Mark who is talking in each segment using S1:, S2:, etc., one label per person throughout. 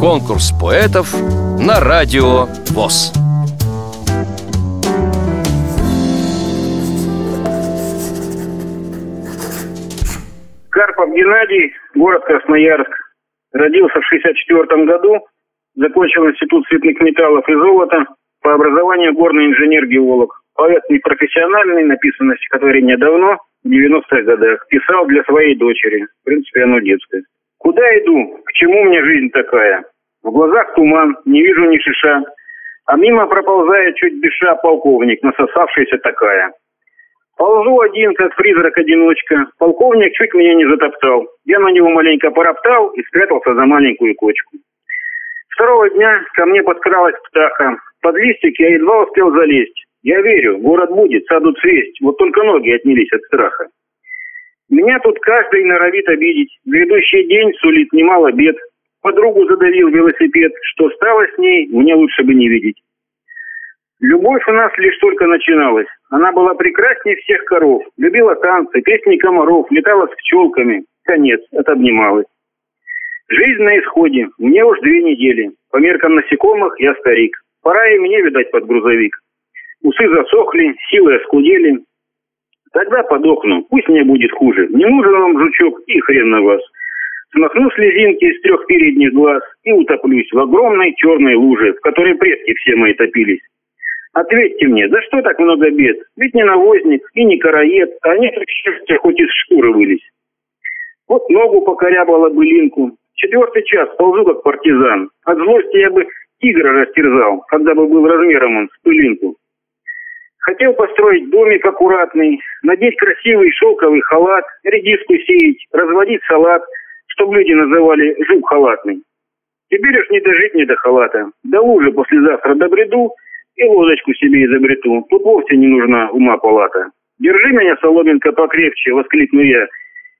S1: Конкурс поэтов на радио ВОЗ.
S2: Карпов Геннадий, город Красноярск. Родился в 64 году, закончил Институт цветных металлов и золота, по образованию горный инженер-геолог. Поэт непрофессиональный, написано стихотворение давно, в 90-х годах. Писал для своей дочери. В принципе, оно детское. Куда иду? К чему мне жизнь такая? В глазах туман, не вижу ни шиша. А мимо проползает чуть беша полковник, насосавшийся такая. Ползу один, как призрак-одиночка. Полковник чуть меня не затоптал. Я на него маленько пороптал и спрятался за маленькую кочку. Второго дня ко мне подкралась птаха. Под листик я едва успел залезть. Я верю, город будет, саду цвесть. Вот только ноги отнялись от страха. Меня тут каждый норовит обидеть. Грядущий день сулит немало бед. Подругу задавил велосипед. Что стало с ней, мне лучше бы не видеть. Любовь у нас лишь только начиналась. Она была прекраснее всех коров, любила танцы, песни комаров, летала с пчелками. Конец, отобнималась. Жизнь на исходе, мне уж две недели. По меркам насекомых я старик. Пора и мне, видать, под грузовик. Усы засохли, силы оскудели. Тогда подохну, пусть мне будет хуже. Не нужен вам жучок и хрен на вас. Смахну слезинки из трех передних глаз и утоплюсь в огромной черной луже, в которой предки все мои топились. Ответьте мне, за что так много бед? Ведь не навозник и не караед, а они счастья хоть из шкуры вылез. Вот ногу покорябала былинку. Четвертый час ползу как партизан. От злости я бы тигра растерзал, когда бы был размером он с пылинку. Хотел построить домик аккуратный, надеть красивый шелковый халат, редиску сеять, разводить салат, чтобы люди называли жук халатный. Теперь уж не дожить мне до халата. До лужи послезавтра добреду – и лодочку себе изобрету. Тут вовсе не нужна ума палата. Держи меня, соломинка, покрепче, воскликну я,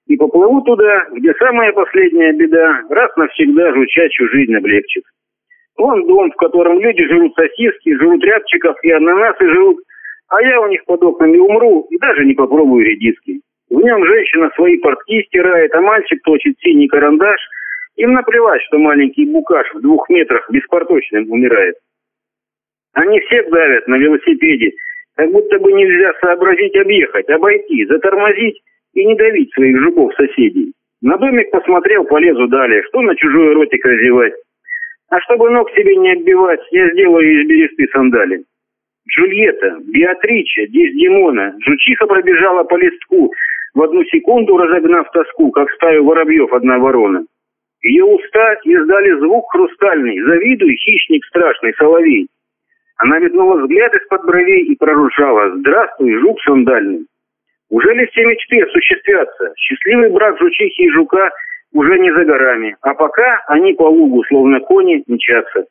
S2: и поплыву туда, где самая последняя беда раз навсегда жучачью жизнь облегчит. Вон дом, в котором люди жрут сосиски, жрут рябчиков и ананасы жрут, а я у них под окнами умру и даже не попробую редиски. В нем женщина свои портки стирает, а мальчик точит синий карандаш. Им наплевать, что маленький букаш в двух метрах беспорточным умирает. Они всех давят на велосипеде, как будто бы нельзя сообразить объехать, обойти, затормозить и не давить своих жуков-соседей. На домик посмотрел, полезу далее, что на чужой ротик развивать. А чтобы ног себе не отбивать, я сделаю из бересты сандали. Джульетта, Беатрича, Дездемона, жучиха пробежала по листку, в одну секунду разогнав тоску, как стаю воробьев одна ворона. Ее уста издали звук хрустальный, завидуй, хищник страшный, соловей. Она метнула взгляд из-под бровей и проружала. «Здравствуй, жук сандальный!» Уже ли все мечты осуществятся? Счастливый брак жучихи и жука уже не за горами, а пока они по лугу, словно кони, мчатся.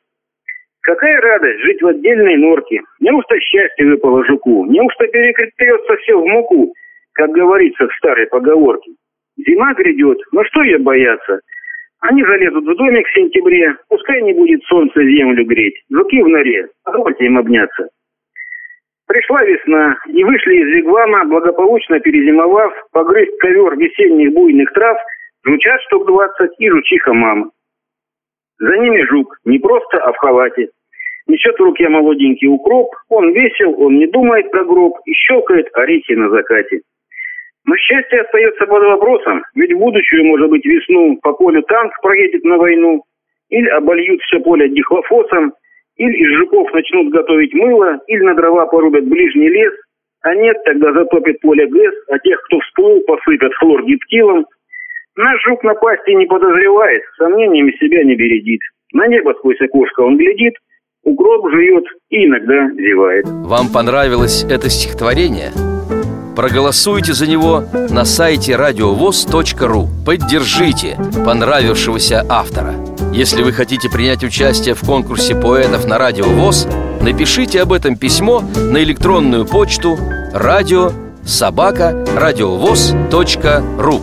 S2: Какая радость жить в отдельной норке. Неужто счастье выпало жуку? Неужто перекрепется все в муку, как говорится в старой поговорке? Зима грядет, но что ее бояться? Они залезут в домик в сентябре, пускай не будет солнца землю греть. Жуки в норе, позвольте им обняться. Пришла весна, и вышли из вигвама, благополучно перезимовав, погрызть ковер весенних буйных трав, жучат штук двадцать и жучиха мама. За ними жук, не просто, а в халате. Несет в руке молоденький укроп, он весел, он не думает про гроб и щелкает орехи на закате. Но счастье остается под вопросом, ведь будущую, может быть, весну по полю танк проедет на войну, или обольют все поле дихлофосом, или из жуков начнут готовить мыло, или на дрова порубят ближний лес, а нет, тогда затопит поле ГЭС, а тех, кто всплыл, посыпят хлор гиптилом. Наш жук напасти не подозревает, сомнениями себя не бередит. На небо сквозь окошко он глядит, укроп жует и иногда зевает.
S1: Вам понравилось это стихотворение? Проголосуйте за него на сайте радиовоз.ру Поддержите понравившегося автора Если вы хотите принять участие в конкурсе поэтов на Радио ВОЗ Напишите об этом письмо на электронную почту радио собака радиовоз.ру